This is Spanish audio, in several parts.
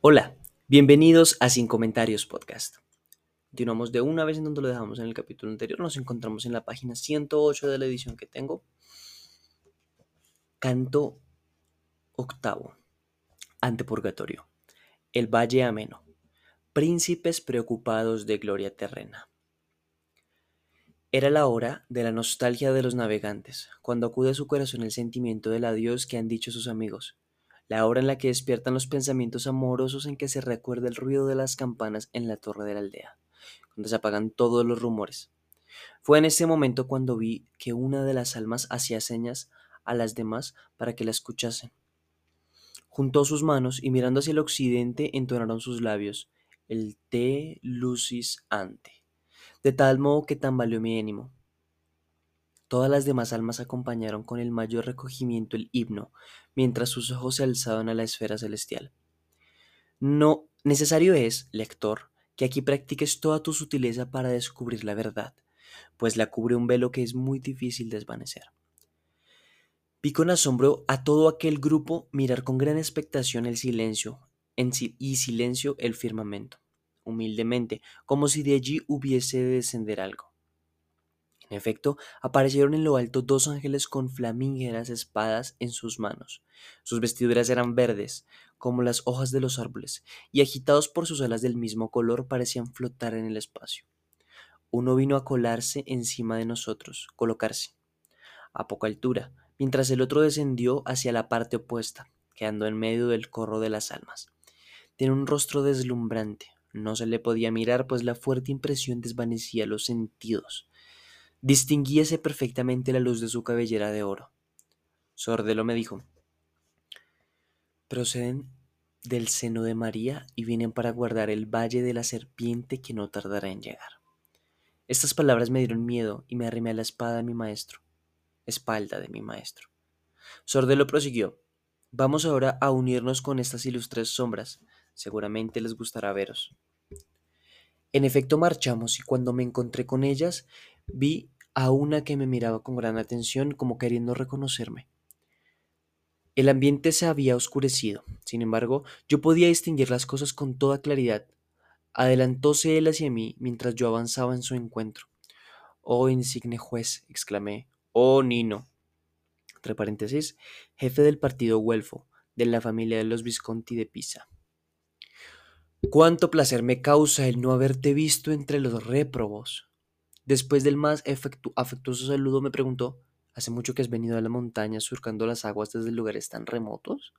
Hola, bienvenidos a Sin Comentarios Podcast. Continuamos de una vez en donde lo dejamos en el capítulo anterior. Nos encontramos en la página 108 de la edición que tengo. Canto octavo. Antepurgatorio. El Valle Ameno. Príncipes preocupados de gloria terrena. Era la hora de la nostalgia de los navegantes, cuando acude a su corazón el sentimiento del adiós que han dicho sus amigos la hora en la que despiertan los pensamientos amorosos en que se recuerda el ruido de las campanas en la torre de la aldea, cuando se apagan todos los rumores. Fue en ese momento cuando vi que una de las almas hacía señas a las demás para que la escuchasen. Juntó sus manos y mirando hacia el occidente entonaron sus labios el te lucis ante, de tal modo que tambaleó mi ánimo. Todas las demás almas acompañaron con el mayor recogimiento el himno, mientras sus ojos se alzaban a la esfera celestial. No necesario es, lector, que aquí practiques toda tu sutileza para descubrir la verdad, pues la cubre un velo que es muy difícil desvanecer. Vi con asombro a todo aquel grupo mirar con gran expectación el silencio y silencio el firmamento, humildemente, como si de allí hubiese de descender algo. En efecto, aparecieron en lo alto dos ángeles con flamígeras espadas en sus manos. Sus vestiduras eran verdes, como las hojas de los árboles, y agitados por sus alas del mismo color parecían flotar en el espacio. Uno vino a colarse encima de nosotros, colocarse, a poca altura, mientras el otro descendió hacia la parte opuesta, quedando en medio del corro de las almas. Tiene un rostro deslumbrante, no se le podía mirar, pues la fuerte impresión desvanecía los sentidos Distinguíase perfectamente la luz de su cabellera de oro. Sordelo me dijo, proceden del seno de María y vienen para guardar el valle de la serpiente que no tardará en llegar. Estas palabras me dieron miedo y me arrimé a la espada de mi maestro, espalda de mi maestro. Sordelo prosiguió, vamos ahora a unirnos con estas ilustres sombras, seguramente les gustará veros. En efecto marchamos y cuando me encontré con ellas Vi a una que me miraba con gran atención como queriendo reconocerme. El ambiente se había oscurecido, sin embargo, yo podía distinguir las cosas con toda claridad. Adelantóse él hacia mí mientras yo avanzaba en su encuentro. Oh insigne juez, exclamé. Oh Nino. Entre paréntesis, jefe del partido Guelfo, de la familia de los Visconti de Pisa. Cuánto placer me causa el no haberte visto entre los réprobos. Después del más afectuoso saludo me preguntó, ¿hace mucho que has venido a la montaña surcando las aguas desde lugares tan remotos?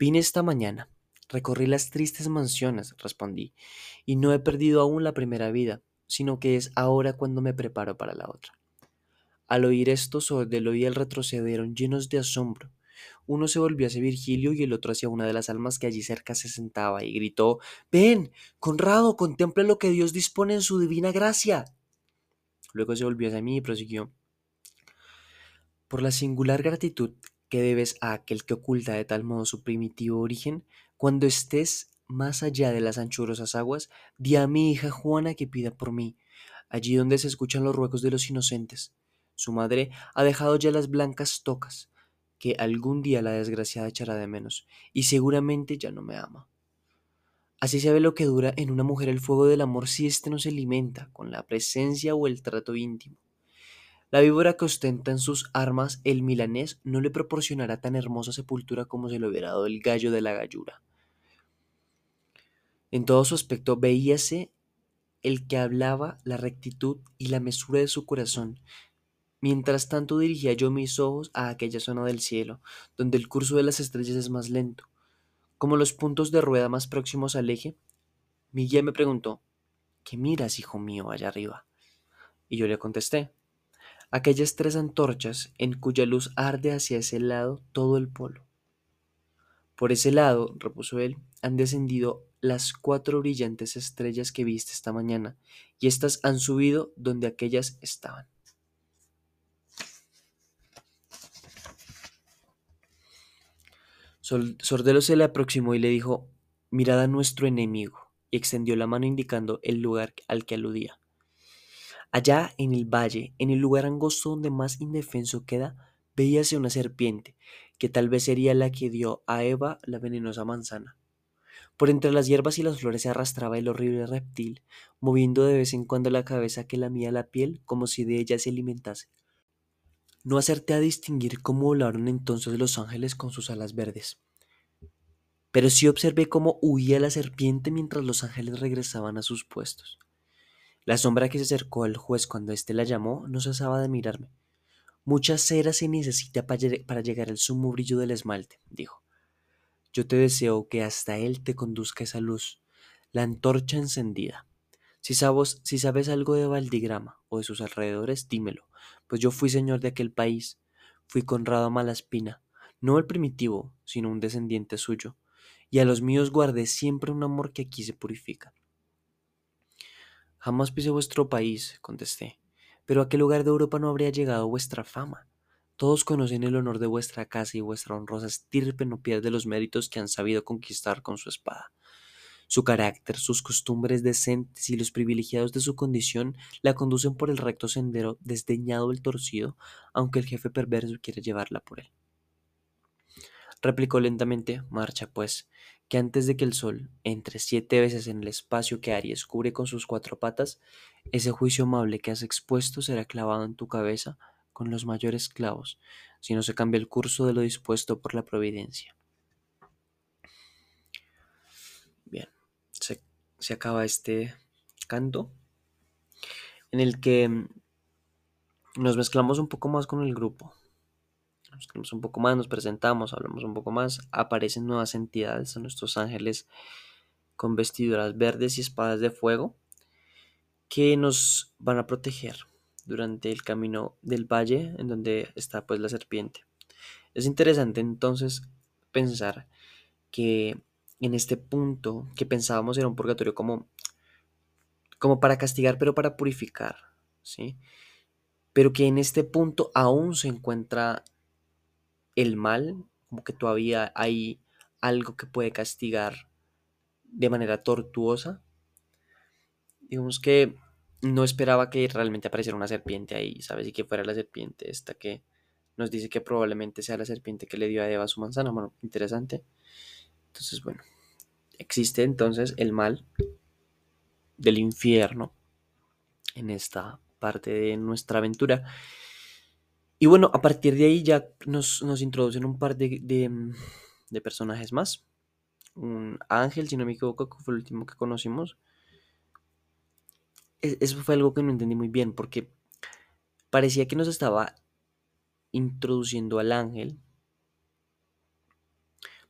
Vine esta mañana, recorrí las tristes mansiones, respondí, y no he perdido aún la primera vida, sino que es ahora cuando me preparo para la otra. Al oír esto, Sordelo y él retrocedieron llenos de asombro. Uno se volvió hacia Virgilio y el otro hacia una de las almas que allí cerca se sentaba y gritó Ven, Conrado, contempla lo que Dios dispone en su divina gracia. Luego se volvió hacia mí y prosiguió. Por la singular gratitud que debes a aquel que oculta de tal modo su primitivo origen, cuando estés más allá de las anchurosas aguas, di a mi hija Juana que pida por mí, allí donde se escuchan los ruegos de los inocentes. Su madre ha dejado ya las blancas tocas, que algún día la desgraciada echará de menos, y seguramente ya no me ama. Así se ve lo que dura en una mujer el fuego del amor si éste no se alimenta con la presencia o el trato íntimo. La víbora que ostenta en sus armas el milanés no le proporcionará tan hermosa sepultura como se le hubiera dado el gallo de la gallura. En todo su aspecto veíase el que hablaba la rectitud y la mesura de su corazón. Mientras tanto dirigía yo mis ojos a aquella zona del cielo, donde el curso de las estrellas es más lento, como los puntos de rueda más próximos al eje, Miguel me preguntó, ¿qué miras, hijo mío, allá arriba? Y yo le contesté, aquellas tres antorchas en cuya luz arde hacia ese lado todo el polo. Por ese lado, repuso él, han descendido las cuatro brillantes estrellas que viste esta mañana, y éstas han subido donde aquellas estaban. Sordelo se le aproximó y le dijo, mirad a nuestro enemigo, y extendió la mano indicando el lugar al que aludía. Allá en el valle, en el lugar angosto donde más indefenso queda, veíase una serpiente, que tal vez sería la que dio a Eva la venenosa manzana. Por entre las hierbas y las flores se arrastraba el horrible reptil, moviendo de vez en cuando la cabeza que lamía la piel como si de ella se alimentase. No acerté a distinguir cómo volaron entonces los ángeles con sus alas verdes. Pero sí observé cómo huía la serpiente mientras los ángeles regresaban a sus puestos. La sombra que se acercó al juez cuando éste la llamó no cesaba de mirarme. Mucha cera se necesita para llegar al sumo brillo del esmalte, dijo. Yo te deseo que hasta él te conduzca esa luz, la antorcha encendida. Si sabes, si sabes algo de Valdigrama o de sus alrededores, dímelo, pues yo fui señor de aquel país, fui Conrado Malaspina, no el primitivo, sino un descendiente suyo, y a los míos guardé siempre un amor que aquí se purifica. Jamás pisé vuestro país, contesté, pero a qué lugar de Europa no habría llegado vuestra fama. Todos conocen el honor de vuestra casa y vuestra honrosa estirpe no pierde los méritos que han sabido conquistar con su espada. Su carácter, sus costumbres decentes y los privilegiados de su condición la conducen por el recto sendero desdeñado el torcido, aunque el jefe perverso quiere llevarla por él. Replicó lentamente, marcha pues, que antes de que el sol entre siete veces en el espacio que Aries cubre con sus cuatro patas, ese juicio amable que has expuesto será clavado en tu cabeza con los mayores clavos, si no se cambia el curso de lo dispuesto por la providencia. Bien, se, acaba este canto en el que mm, nos mezclamos un poco más con el grupo. Nos mezclamos un poco más, nos presentamos, hablamos un poco más, aparecen nuevas entidades, nuestros ángeles con vestiduras verdes y espadas de fuego que nos van a proteger durante el camino del valle en donde está pues la serpiente. Es interesante entonces pensar que en este punto que pensábamos era un purgatorio como como para castigar pero para purificar, ¿sí? Pero que en este punto aún se encuentra el mal, como que todavía hay algo que puede castigar de manera tortuosa. Digamos que no esperaba que realmente apareciera una serpiente ahí, ¿sabes? Y que fuera la serpiente esta que nos dice que probablemente sea la serpiente que le dio a Eva su manzana. Bueno, interesante. Entonces, bueno, existe entonces el mal del infierno en esta parte de nuestra aventura. Y bueno, a partir de ahí ya nos, introducen un par de, de personajes más. Un ángel, si no me equivoco, que fue el último que conocimos eso fue algo que no entendí muy bien, porque parecía que nos estaba introduciendo al ángel,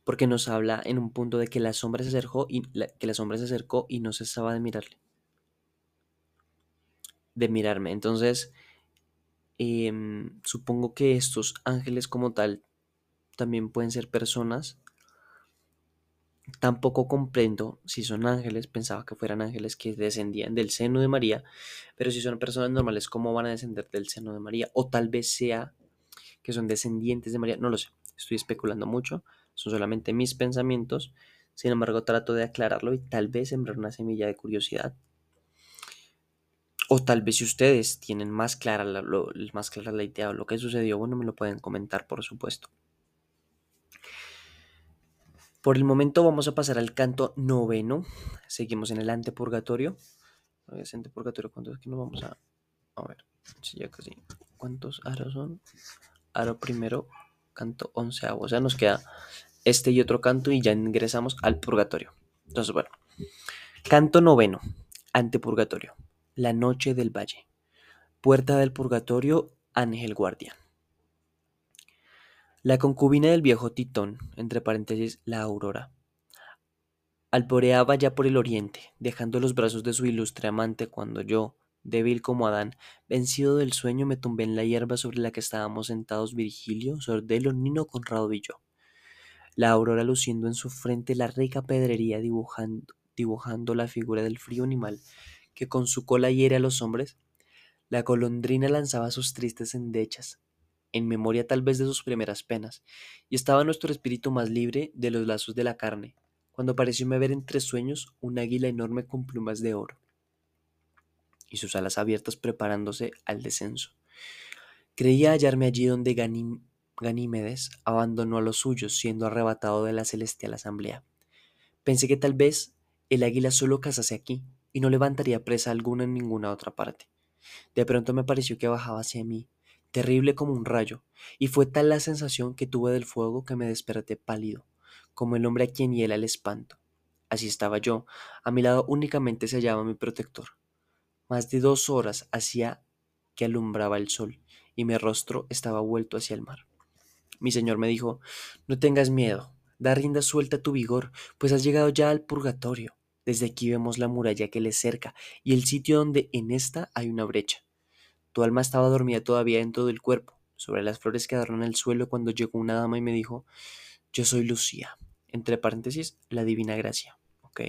porque nos habla en un punto de que la sombra se acercó y que la sombra se acercó y no cesaba de mirarle. De mirarme. Entonces, em, supongo que estos ángeles como tal también pueden ser personas Tampoco comprendo si son ángeles, pensaba que fueran ángeles que descendían del seno de María, pero si son personas normales, ¿cómo van a descender del seno de María? O tal vez sea que son descendientes de María, no lo sé, estoy especulando mucho, son solamente mis pensamientos, sin embargo trato de aclararlo y tal vez sembrar una semilla de curiosidad. O tal vez si ustedes tienen más clara la, más clara la idea o lo que sucedió, bueno, me lo pueden comentar, por supuesto. Por el momento vamos a pasar al canto noveno. Seguimos en el antepurgatorio. Es antepurgatorio, ¿cuántos que nos vamos a...? A ver, ya casi. ¿Cuántos aros son? Aro primero, canto onceavo. O sea, nos queda este y otro canto y ya ingresamos al purgatorio. Entonces, bueno. Canto noveno, antepurgatorio. La noche del valle. Puerta del purgatorio, ángel guardián. La concubina del viejo Titón, entre paréntesis, la Aurora, alporeaba ya por el oriente, dejando los brazos de su ilustre amante cuando yo, débil como Adán, vencido del sueño, me tumbé en la hierba sobre la que estábamos sentados Virgilio, Sordelo, Nino, Conrado y yo. La aurora luciendo en su frente la rica pedrería dibujando, la figura del frío animal que con su cola hiere a los hombres, la golondrina lanzaba sus tristes endechas, en memoria tal vez de sus primeras penas, y estaba nuestro espíritu más libre de los lazos de la carne, cuando parecióme ver entre sueños un águila enorme con plumas de oro, y sus alas abiertas preparándose al descenso. Creía hallarme allí donde Ganímedes abandonó a los suyos, siendo arrebatado de la celestial asamblea. Pensé que tal vez el águila solo cazase aquí y no levantaría presa alguna en ninguna otra parte. De pronto me pareció que bajaba hacia mí, terrible como un rayo, y fue tal la sensación que tuve del fuego que me desperté pálido, como el hombre a quien hiela el espanto. Así estaba yo, a mi lado únicamente se hallaba mi protector. Más de dos horas hacía que alumbraba el sol, y mi rostro estaba vuelto hacia el mar. Mi señor me dijo, no tengas miedo, da rienda suelta a tu vigor, pues has llegado ya al purgatorio. Desde aquí vemos la muralla que le cerca y el sitio donde en esta hay una brecha. Tu alma estaba dormida todavía dentro del cuerpo. Sobre las flores quedaron en el suelo cuando llegó una dama y me dijo, yo soy Lucía, entre paréntesis, la divina gracia. ¿Ok?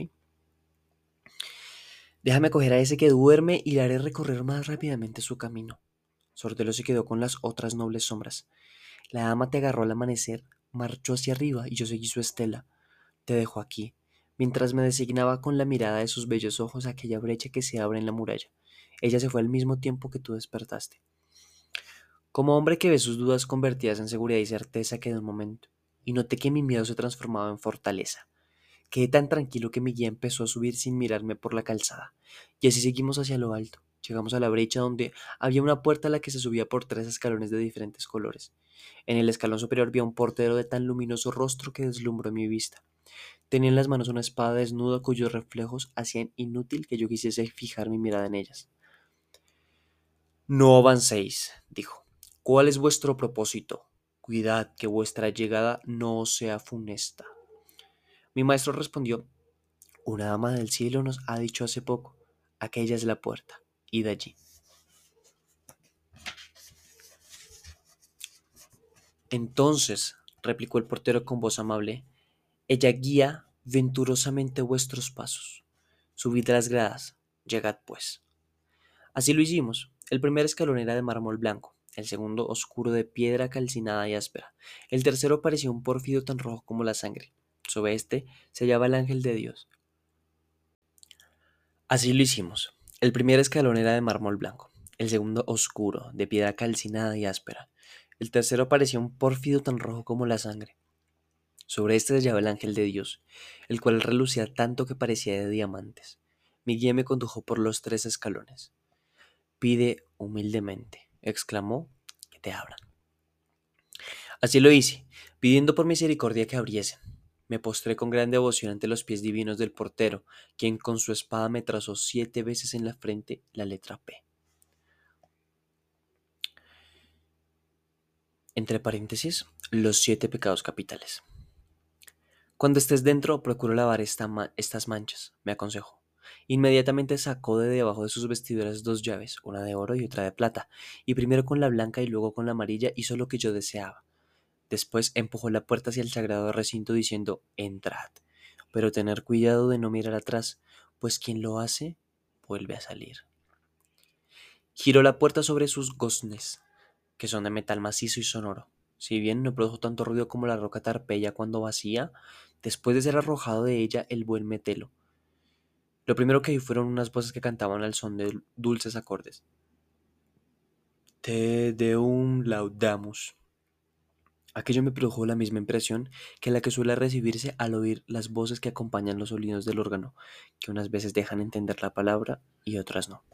Déjame coger a ese que duerme y le haré recorrer más rápidamente su camino. Sordelo se quedó con las otras nobles sombras. La dama te agarró al amanecer, marchó hacia arriba y yo seguí su estela. Te dejo aquí, mientras me designaba con la mirada de sus bellos ojos aquella brecha que se abre en la muralla. Ella se fue al mismo tiempo que tú despertaste. Como hombre que ve sus dudas convertidas en seguridad y certeza quedé un momento, y noté que mi miedo se transformaba en fortaleza. Quedé tan tranquilo que mi guía empezó a subir sin mirarme por la calzada, y así seguimos hacia lo alto. Llegamos a la brecha donde había una puerta a la que se subía por tres escalones de diferentes colores. En el escalón superior había un portero de tan luminoso rostro que deslumbró mi vista. Tenía en las manos una espada desnuda cuyos reflejos hacían inútil que yo quisiese fijar mi mirada en ellas. No avancéis, dijo. ¿Cuál es vuestro propósito? Cuidad que vuestra llegada no sea funesta. Mi maestro respondió, una dama del cielo nos ha dicho hace poco, aquella es la puerta, id allí. Entonces, replicó el portero con voz amable, ella guía venturosamente vuestros pasos. Subid las gradas, llegad pues. Así lo hicimos. El primer escalón era de mármol blanco, el segundo oscuro de piedra calcinada y áspera. El tercero parecía un pórfido tan rojo como la sangre. Sobre este se hallaba el ángel de Dios. Así lo hicimos. El primer escalón era de mármol blanco, el segundo oscuro, de piedra calcinada y áspera. El tercero parecía un pórfido tan rojo como la sangre. Sobre este se hallaba el ángel de Dios, el cual relucía tanto que parecía de diamantes. Mi guía me condujo por los tres escalones. Pide humildemente, exclamó, que te abran. Así lo hice, pidiendo por misericordia que abriesen. Me postré con gran devoción ante los pies divinos del portero, quien con su espada me trazó siete veces en la frente la letra P. entre paréntesis, los siete pecados capitales. Cuando estés dentro, procura lavar estas manchas, me aconsejó. Inmediatamente sacó de debajo de sus vestiduras dos llaves, una de oro y otra de plata, y primero con la blanca y luego con la amarilla hizo lo que yo deseaba. Después empujó la puerta hacia el sagrado recinto diciendo Entrad, pero tener cuidado de no mirar atrás, pues quien lo hace vuelve a salir. Giró la puerta sobre sus goznes, que son de metal macizo y sonoro. Si bien no produjo tanto ruido como la roca tarpeya cuando vacía, después de ser arrojado de ella el buen metelo. Lo primero que vi fueron unas voces que cantaban al son de dulces acordes. Te deum laudamus. Aquello me produjo la misma impresión que la que suele recibirse al oír las voces que acompañan los sonidos del órgano, que unas veces dejan entender la palabra y otras no.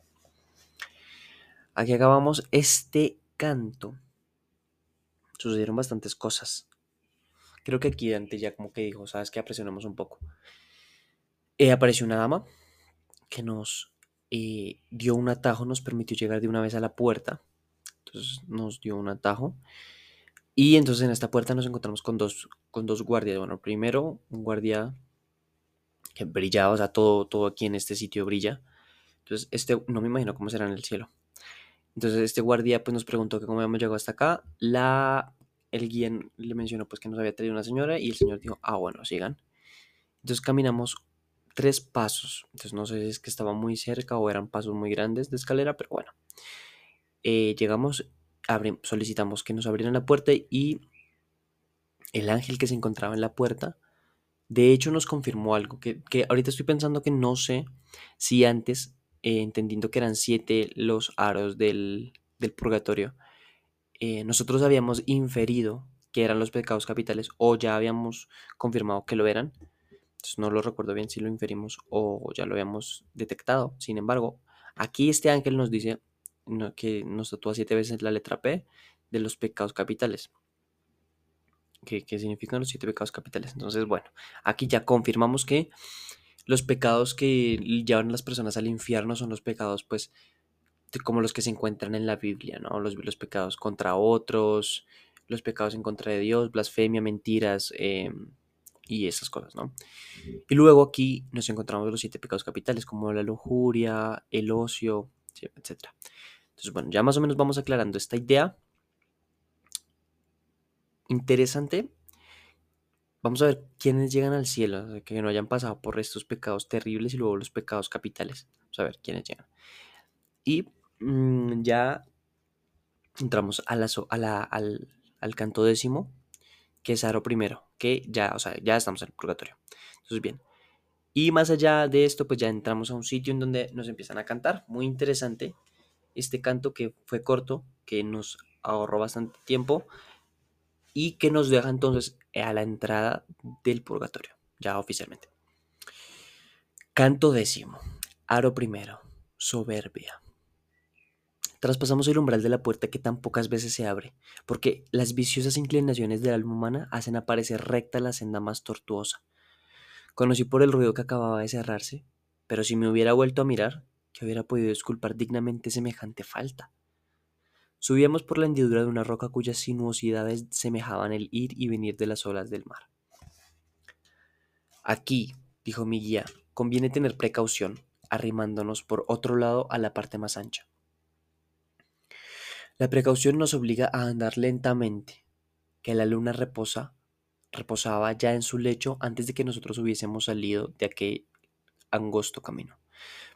Aquí acabamos este canto sucedieron bastantes cosas. Creo que aquí Dante ya como que dijo, sabes que apresionamos un poco. Eh, apareció una dama que nos eh, dio un atajo, nos permitió llegar de una vez a la puerta. Entonces nos dio un atajo. Y entonces en esta puerta nos encontramos con dos, con dos guardias. Bueno, primero un guardia que brillaba, o sea, todo, todo aquí en este sitio brilla. Entonces, este no me imagino cómo será en el cielo. Entonces este guardia pues nos preguntó que cómo habíamos llegado hasta acá. La, el guía le mencionó pues que nos había traído una señora y el señor dijo, ah bueno, sigan. Entonces caminamos tres pasos. Entonces no sé si es que estaba muy cerca o eran pasos muy grandes de escalera, pero bueno. Eh, llegamos, solicitamos que nos abrieran la puerta y el ángel que se encontraba en la puerta, de hecho nos confirmó algo que, que ahorita estoy pensando que no sé si antes eh, entendiendo que eran siete los aros del, purgatorio, eh, nosotros habíamos inferido que eran los pecados capitales o ya habíamos confirmado que lo eran. Entonces no lo recuerdo bien si lo inferimos o ya lo habíamos detectado. Sin embargo, aquí este ángel nos dice que nos tatúa siete veces la letra P de los pecados capitales. ¿Qué, significan los siete pecados capitales? Entonces, bueno, aquí ya confirmamos que los pecados que llevan a las personas al infierno son los pecados, pues, como los que se encuentran en la Biblia, ¿no? Los, los pecados contra otros, los pecados en contra de Dios, blasfemia, mentiras em, y esas cosas, ¿no? Y luego aquí nos encontramos los siete pecados capitales, como la lujuria, el ocio, etc. Entonces, bueno, ya más o menos vamos aclarando esta idea. Interesante. Vamos a ver quiénes llegan al cielo, que no hayan pasado por estos pecados terribles y luego los pecados capitales. Vamos a ver quiénes llegan. Y mm, ya entramos al, al canto décimo, que es Aro primero, que ya, o sea, ya estamos en el purgatorio. Entonces, bien. Y más allá de esto, pues ya entramos a un sitio en donde nos empiezan a cantar. Muy interesante este canto que fue corto, que nos ahorró bastante tiempo y que nos deja entonces a la entrada del purgatorio, ya oficialmente. Canto décimo, aro primero, soberbia. Traspasamos el umbral de la puerta que tan pocas veces se abre, porque las viciosas inclinaciones del alma humana hacen aparecer recta la senda más tortuosa. Conocí por el ruido que acababa de cerrarse, pero si me hubiera vuelto a mirar, que hubiera podido disculpar dignamente semejante falta. Subíamos por la hendidura de una roca cuyas sinuosidades semejaban el ir y venir de las olas del mar. Aquí, dijo mi guía, conviene tener precaución, arrimándonos por otro lado a la parte más ancha. La precaución nos obliga a andar lentamente, que la luna reposa, reposaba ya en su lecho antes de que nosotros hubiésemos salido de aquel angosto camino.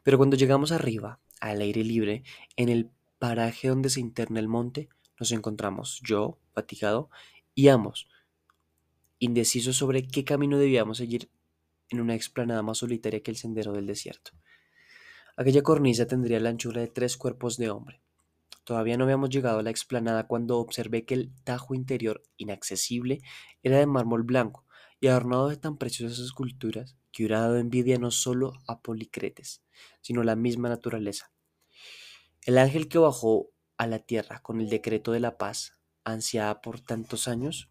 Pero cuando llegamos arriba, al aire libre, en el paraje donde se interna el monte, nos encontramos yo, fatigado, y ambos, indecisos sobre qué camino debíamos seguir en una explanada más solitaria que el sendero del desierto. Aquella cornisa tendría la anchura de tres cuerpos de hombre, Todavía no habíamos llegado a la explanada cuando observé que el tajo interior, inaccesible, era de mármol blanco y adornado de tan preciosas esculturas que hubiera dado envidia no solo a Policretes, sino la misma naturaleza. El ángel que bajó a la tierra con el decreto de la paz, ansiada por tantos años,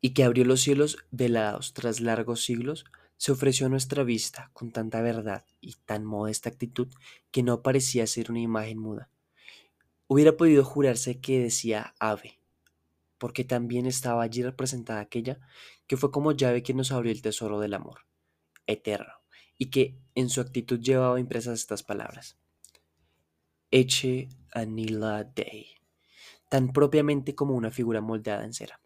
y que abrió los cielos velados tras largos siglos, se ofreció a nuestra vista con tanta verdad y tan modesta actitud que no parecía ser una imagen muda. Hubiera podido jurarse que decía ave, porque también estaba allí representada aquella que fue como llave que nos abrió el tesoro del amor, eterno, y que en su actitud llevaba impresas estas palabras. Eche anila dei, tan propiamente como una figura moldeada en cera.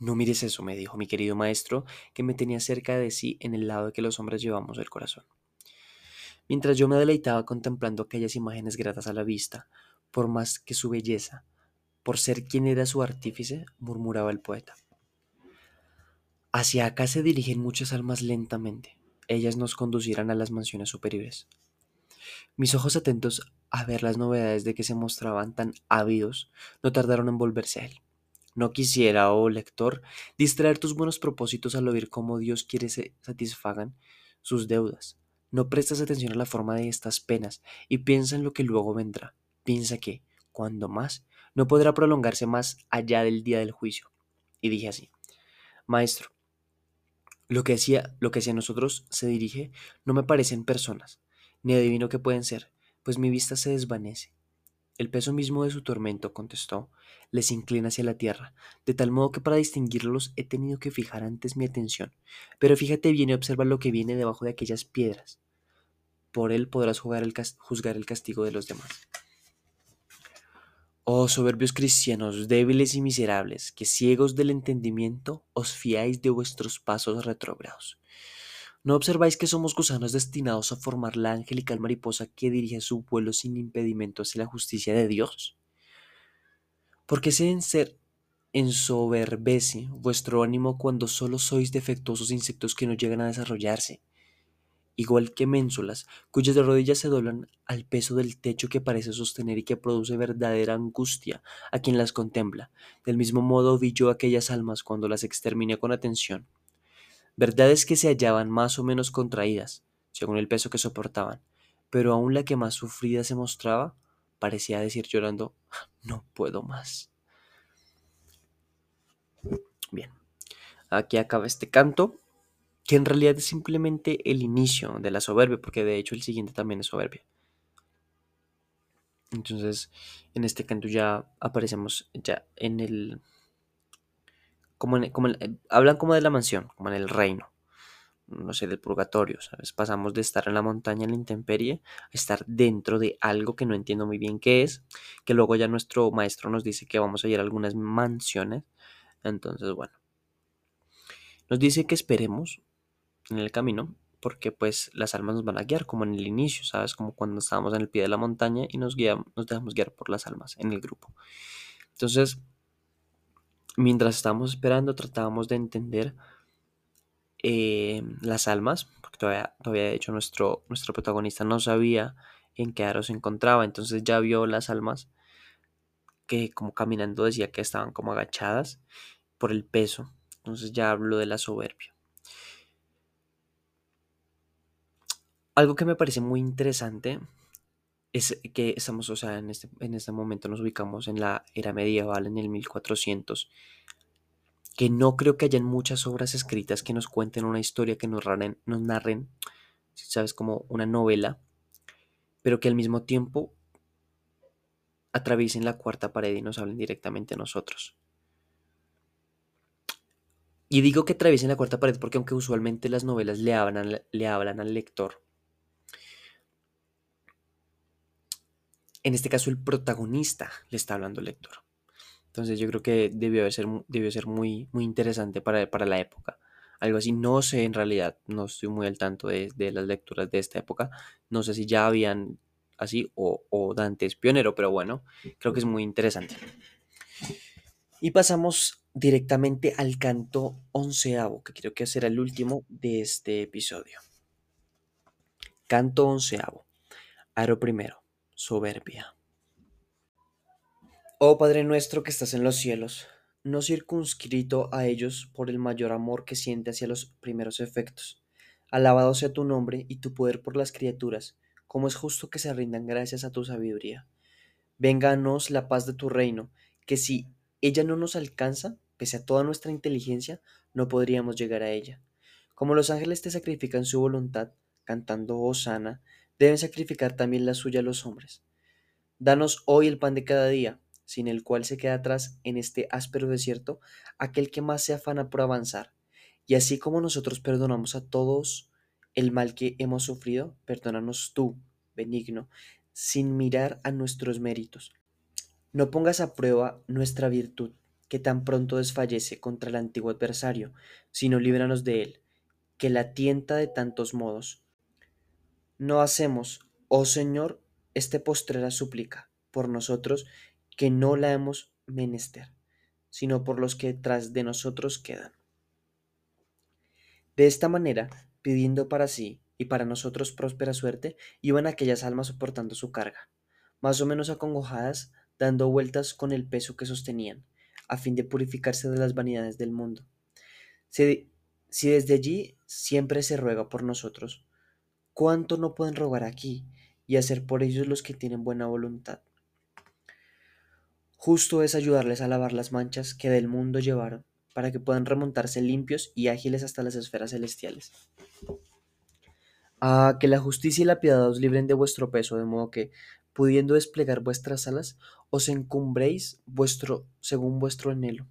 No mires eso, me dijo mi querido maestro, que me tenía cerca de sí en el lado de que los hombres llevamos el corazón. Mientras yo me deleitaba contemplando aquellas imágenes gratas a la vista, por más que su belleza, por ser quien era su artífice, murmuraba el poeta. Hacia acá se dirigen muchas almas lentamente. Ellas nos conducirán a las mansiones superiores. Mis ojos atentos a ver las novedades de que se mostraban tan ávidos no tardaron en volverse a él. No quisiera, oh lector, distraer tus buenos propósitos al oír cómo Dios quiere se satisfagan sus deudas. No prestas atención a la forma de estas penas y piensa en lo que luego vendrá. Piensa que, cuando más, no podrá prolongarse más allá del día del juicio. Y dije así, Maestro, lo que hacia, lo que hacia nosotros se dirige no me parecen personas, ni adivino qué pueden ser, pues mi vista se desvanece el peso mismo de su tormento, contestó, les inclina hacia la tierra, de tal modo que para distinguirlos he tenido que fijar antes mi atención. Pero fíjate bien y observa lo que viene debajo de aquellas piedras. Por él podrás juzgar el, juzgar el castigo de los demás. Oh soberbios cristianos, débiles y miserables, que ciegos del entendimiento os fiáis de vuestros pasos retrógrados. ¿No observáis que somos gusanos destinados a formar la angelical mariposa que dirige su vuelo sin impedimento hacia la justicia de Dios? ¿Por qué se ser ensoberbece vuestro ánimo cuando solo sois defectuosos insectos que no llegan a desarrollarse? Igual que ménsulas, cuyas rodillas se doblan al peso del techo que parece sostener y que produce verdadera angustia a quien las contempla. Del mismo modo vi yo aquellas almas cuando las exterminé con atención. Verdades que se hallaban más o menos contraídas, según el peso que soportaban, pero aún la que más sufrida se mostraba parecía decir llorando, no puedo más. Bien, aquí acaba este canto que en realidad es simplemente el inicio de la soberbia, porque de hecho el siguiente también es soberbia. Entonces, en este canto ya aparecemos ya en el... Como, como hablan como de la mansión, como en el reino, no sé, del purgatorio, ¿sabes? Pasamos de estar en la montaña, en la intemperie, a estar dentro de algo que no entiendo muy bien qué es, que luego ya nuestro maestro nos dice que vamos a ir a algunas mansiones. Entonces, bueno, nos dice que esperemos en el camino, porque pues las almas nos van a guiar, como en el inicio, ¿sabes? Como cuando estábamos en el pie de la montaña y nos, guiamos, nos dejamos guiar por las almas en el grupo. Entonces, mientras estábamos esperando, tratábamos de entender eh, las almas, porque todavía, todavía de hecho nuestro, nuestro protagonista no sabía en qué aro se encontraba, entonces ya vio las almas que como caminando decía que estaban como agachadas por el peso, entonces ya habló de la soberbia. Algo que me parece muy interesante es que estamos, o sea, en este, en este momento nos ubicamos en la era medieval, en el 1400, que no creo que hayan muchas obras escritas que nos cuenten una historia, que nos narren, nos narren, sabes, como una novela, pero que al mismo tiempo atraviesen la cuarta pared y nos hablen directamente a nosotros. Y digo que atraviesen la cuarta pared porque aunque usualmente las novelas le hablan, le hablan al lector, en este caso el protagonista le está hablando al lector. Entonces yo creo que debió ser, debió ser muy, muy interesante para, para la época. Algo así, no sé en realidad, no estoy muy al tanto de, las lecturas de esta época. No sé si ya habían así o, o Dante es pionero, pero bueno, creo que es muy interesante. Y pasamos directamente al canto onceavo, que creo que será el último de este episodio. Canto onceavo. Aro primero soberbia. Oh Padre nuestro que estás en los cielos, no circunscrito a ellos por el mayor amor que siente hacia los primeros efectos. Alabado sea tu nombre y tu poder por las criaturas, como es justo que se rindan gracias a tu sabiduría. Vénganos la paz de tu reino, que si ella no nos alcanza, pese a toda nuestra inteligencia, no podríamos llegar a ella. Como los ángeles te sacrifican su voluntad, cantando Hosana, deben sacrificar también la suya los hombres. Danos hoy el pan de cada día, sin el cual se queda atrás en este áspero desierto aquel que más se afana por avanzar. Y así como nosotros perdonamos a todos el mal que hemos sufrido, perdónanos tú, benigno, sin mirar a nuestros méritos. No pongas a prueba nuestra virtud, que tan pronto desfallece contra el antiguo adversario, sino líbranos de él, que la tienta de tantos modos, no hacemos, oh Señor, este postrera súplica por nosotros que no la hemos menester, sino por los que tras de nosotros quedan. De esta manera, pidiendo para sí y para nosotros próspera suerte, iban aquellas almas soportando su carga, más o menos acongojadas, dando vueltas con el peso que sostenían, a fin de purificarse de las vanidades del mundo. Si, si desde allí siempre se ruega por nosotros, ¿Cuánto no pueden robar aquí y hacer por ellos los que tienen buena voluntad? Justo es ayudarles a lavar las manchas que del mundo llevaron, para que puedan remontarse limpios y ágiles hasta las esferas celestiales. Ah, que la justicia y la piedad os libren de vuestro peso, de modo que, pudiendo desplegar vuestras alas, os encumbréis vuestro, según vuestro anhelo.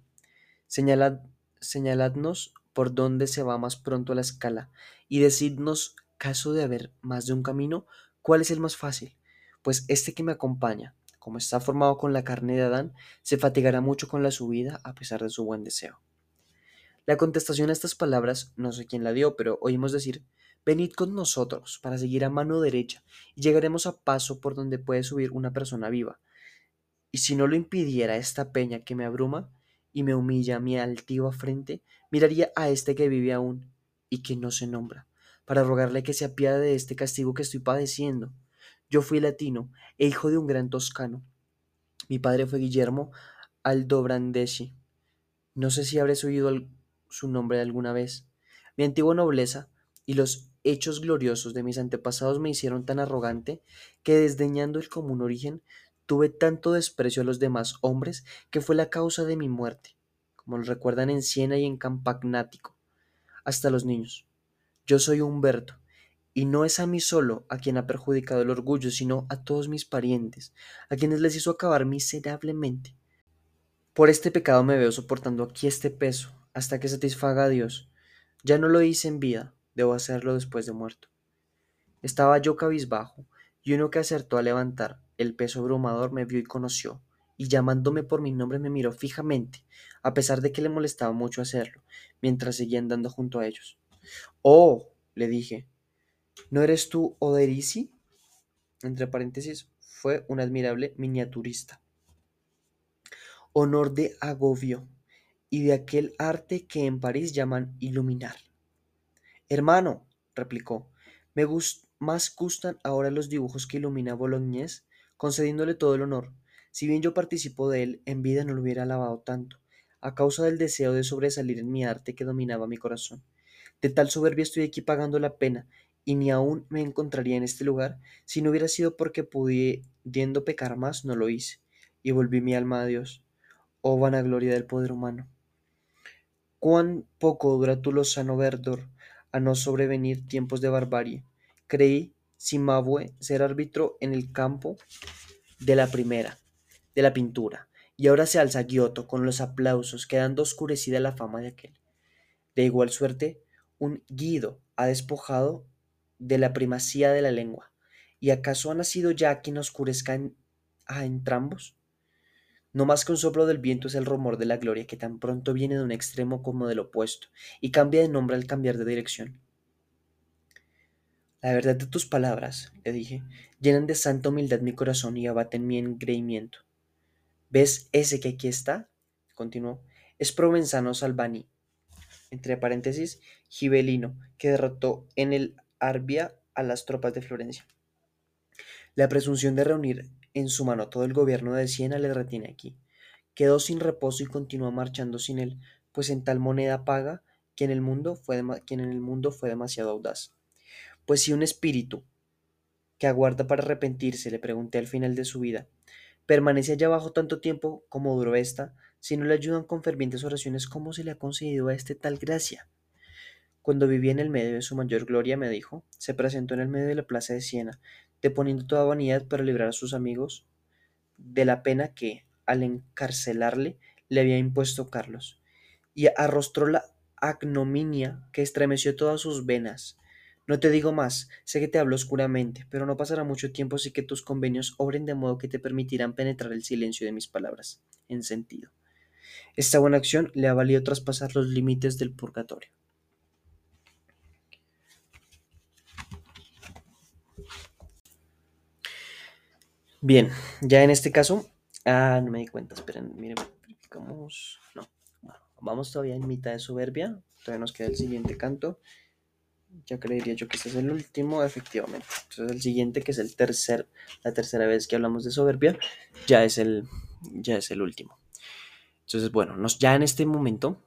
Señalad, señaladnos por dónde se va más pronto la escala, y decidnos caso de haber más de un camino, ¿cuál es el más fácil? Pues este que me acompaña, como está formado con la carne de Adán, se fatigará mucho con la subida a pesar de su buen deseo. La contestación a estas palabras, no sé quién la dio, pero oímos decir, venid con nosotros para seguir a mano derecha y llegaremos a paso por donde puede subir una persona viva. Y si no lo impidiera esta peña que me abruma y me humilla mi altiva frente, miraría a este que vive aún y que no se nombra, para rogarle que se apiade de este castigo que estoy padeciendo. Yo fui latino e hijo de un gran toscano. Mi padre fue Guillermo Aldobrandeschi. No sé si habréis oído su nombre alguna vez. Mi antigua nobleza y los hechos gloriosos de mis antepasados me hicieron tan arrogante que desdeñando el común origen tuve tanto desprecio a los demás hombres que fue la causa de mi muerte, como lo recuerdan en Siena y en Campagnático, hasta los niños. Yo soy Humberto, y no es a mí solo a quien ha perjudicado el orgullo, sino a todos mis parientes, a quienes les hizo acabar miserablemente. Por este pecado me veo soportando aquí este peso, hasta que satisfaga a Dios. Ya no lo hice en vida, debo hacerlo después de muerto. Estaba yo cabizbajo, y uno que acertó a levantar el peso abrumador me vio y conoció, y llamándome por mi nombre me miró fijamente, a pesar de que le molestaba mucho hacerlo, mientras seguía andando junto a ellos. Oh, le dije, ¿no eres tú Oderisi? Entre paréntesis, fue un admirable miniaturista honor de agobio y de aquel arte que en París llaman iluminar. Hermano, replicó, me más gustan ahora los dibujos que ilumina Bolognés, concediéndole todo el honor. Si bien yo participo de él, en vida no lo hubiera alabado tanto, a causa del deseo de sobresalir en mi arte que dominaba mi corazón. De tal soberbia estoy aquí pagando la pena, y ni aún me encontraría en este lugar si no hubiera sido porque pudiendo pecar más no lo hice, y volví mi alma a Dios oh vanagloria del poder humano. Cuán poco dura tu lozano verdor a no sobrevenir tiempos de barbarie. Creí, Simabue, ser árbitro en el campo de la primera, de la pintura, y ahora se alza Giotto con los aplausos, quedando oscurecida la fama de aquel. De igual suerte, un Guido ha despojado de la primacía de la lengua. ¿Y acaso ha nacido ya quien oscurezca a entrambos? No más que un soplo del viento es el rumor de la gloria que tan pronto viene de un extremo como del opuesto y cambia de nombre al cambiar de dirección. La verdad de tus palabras, le dije, llenan de santa humildad mi corazón y abaten mi engreimiento. ¿Ves ese que aquí está? continuó. Es Provenzano Salvani, entre paréntesis, Gibelino, que derrotó en el Arbia a las tropas de Florencia. La presunción de reunir en su mano todo el gobierno de Siena le retiene aquí. Quedó sin reposo y continuó marchando sin él, pues en tal moneda paga quien, en el mundo fue demasiado audaz. Pues si un espíritu que aguarda para arrepentirse, le pregunté al final de su vida, permanece allá abajo tanto tiempo como duró esta, si no le ayudan con fervientes oraciones, ¿cómo se le ha concedido a este tal gracia? Cuando vivía en el medio de su mayor gloria, me dijo, se presentó en el medio de la plaza de Siena, deponiendo toda vanidad para librar a sus amigos de la pena que, al encarcelarle, le había impuesto Carlos, y arrostró la agnominia que estremeció todas sus venas. No te digo más, sé que te hablo oscuramente, pero no pasará mucho tiempo así que tus convenios obren de modo que te permitirán penetrar el silencio de mis palabras, en sentido. Esta buena acción le ha valido traspasar los límites del purgatorio. Bien, ya en este caso. Ah, no me di cuenta, esperen, miren, verificamos. No, bueno, vamos todavía en mitad de soberbia. Todavía nos queda el siguiente canto. Ya creería yo que este es el último, efectivamente. Entonces el siguiente, que es el tercer, la tercera vez que hablamos de soberbia, ya es el, ya es el último. Entonces, bueno, nos, ya en este momento,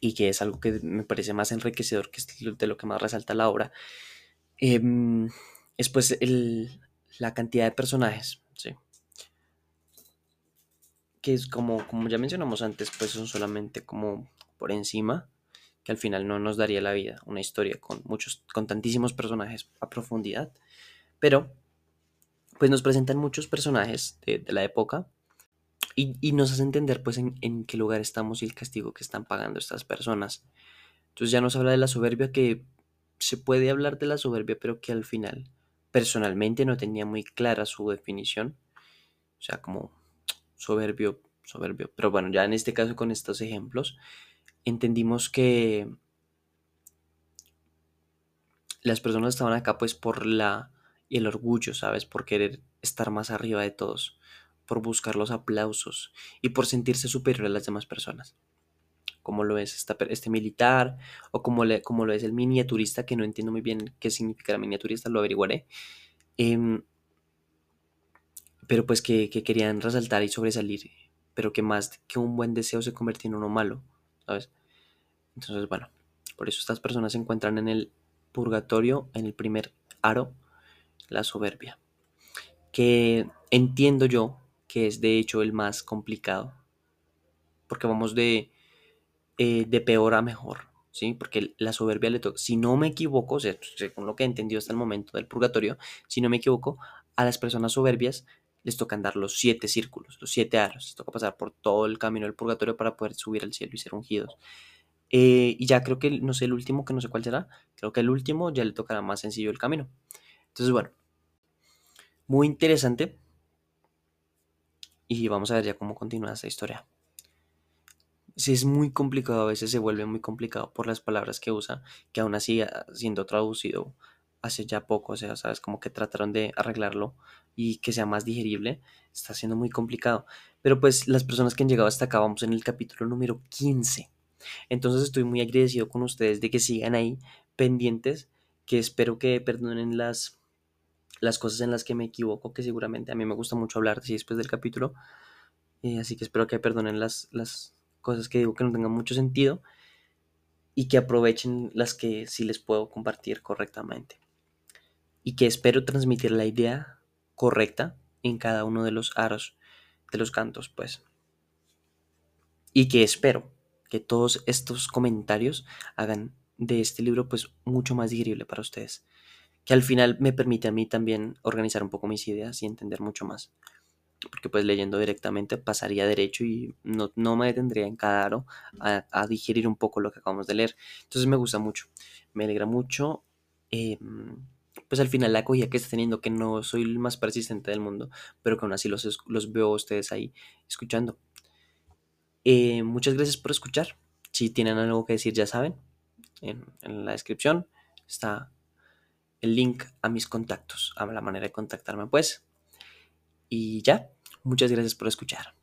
y que es algo que me parece más enriquecedor, que es de lo que más resalta la obra, em, es pues el, la cantidad de personajes, ¿sí? Que es como, como ya mencionamos antes, pues son solamente como por encima, que al final no nos daría la vida, una historia con muchos, con tantísimos personajes a profundidad, pero pues nos presentan muchos personajes de, la época y, nos hace entender pues en, en, qué lugar estamos y el castigo que están pagando estas personas. Entonces ya nos habla de la soberbia que se puede hablar de la soberbia, pero que al final personalmente no tenía muy clara su definición. O sea, como soberbio, soberbio. Pero bueno, ya en este caso con estos ejemplos, entendimos que las personas estaban acá pues por la y el orgullo, ¿sabes? Por querer estar más arriba de todos, por buscar los aplausos y por sentirse superior a las demás personas. como lo es este militar, o como, lo es el miniaturista, que no entiendo muy bien qué significa la miniaturista, lo averiguaré. Em, pero pues que, querían resaltar y sobresalir, pero que más que un buen deseo se convirtió en uno malo, ¿sabes? Entonces, bueno, por eso estas personas se encuentran en el purgatorio, en el primer aro, la soberbia, que entiendo yo que es de hecho el más complicado, porque vamos de, eh, de peor a mejor, ¿sí? Porque la soberbia le toca, si no me equivoco, según lo que he entendido hasta el momento del purgatorio, si no me equivoco, a las personas soberbias les toca andar los siete círculos, los siete aros, les toca pasar por todo el camino del purgatorio para poder subir al cielo y ser ungidos. Eh, y ya creo que, no sé, el último, que no sé cuál será, creo que el último ya le tocará más sencillo el camino. Entonces, bueno, muy interesante. Y vamos a ver ya cómo continúa esta historia. Si es muy complicado, a veces se vuelve muy complicado por las palabras que usa, que aún así ah, siendo traducido hace ya poco, o sea, sabes, como que trataron de arreglarlo y que sea más digerible, está siendo muy complicado. Pero pues las personas que han llegado hasta acá, vamos en el capítulo número 15. Entonces estoy muy agradecido con ustedes de que sigan ahí pendientes, que espero que perdonen las, las cosas en las que me equivoco, que seguramente a mí me gusta mucho hablar así después del capítulo. Eh, así que espero que perdonen las, las cosas que digo que no tengan mucho sentido y que aprovechen las que sí les puedo compartir correctamente y que espero transmitir la idea correcta en cada uno de los aros de los cantos, pues. Y que espero que todos estos comentarios hagan de este libro pues mucho más digerible para ustedes, que al final me permite a mí también organizar un poco mis ideas y entender mucho más. Porque pues leyendo directamente pasaría derecho y no, no me detendría en cada aro a, digerir un poco lo que acabamos de leer. Entonces me gusta mucho, me alegra mucho. Eh, pues al final la acogida que está teniendo, que no soy el más persistente del mundo, pero que aún así los, los veo a ustedes ahí escuchando. Eh, muchas gracias por escuchar. Si tienen algo que decir, ya saben, en, en la descripción está el link a mis contactos, a la manera de contactarme, pues. Y ya, muchas gracias por escuchar.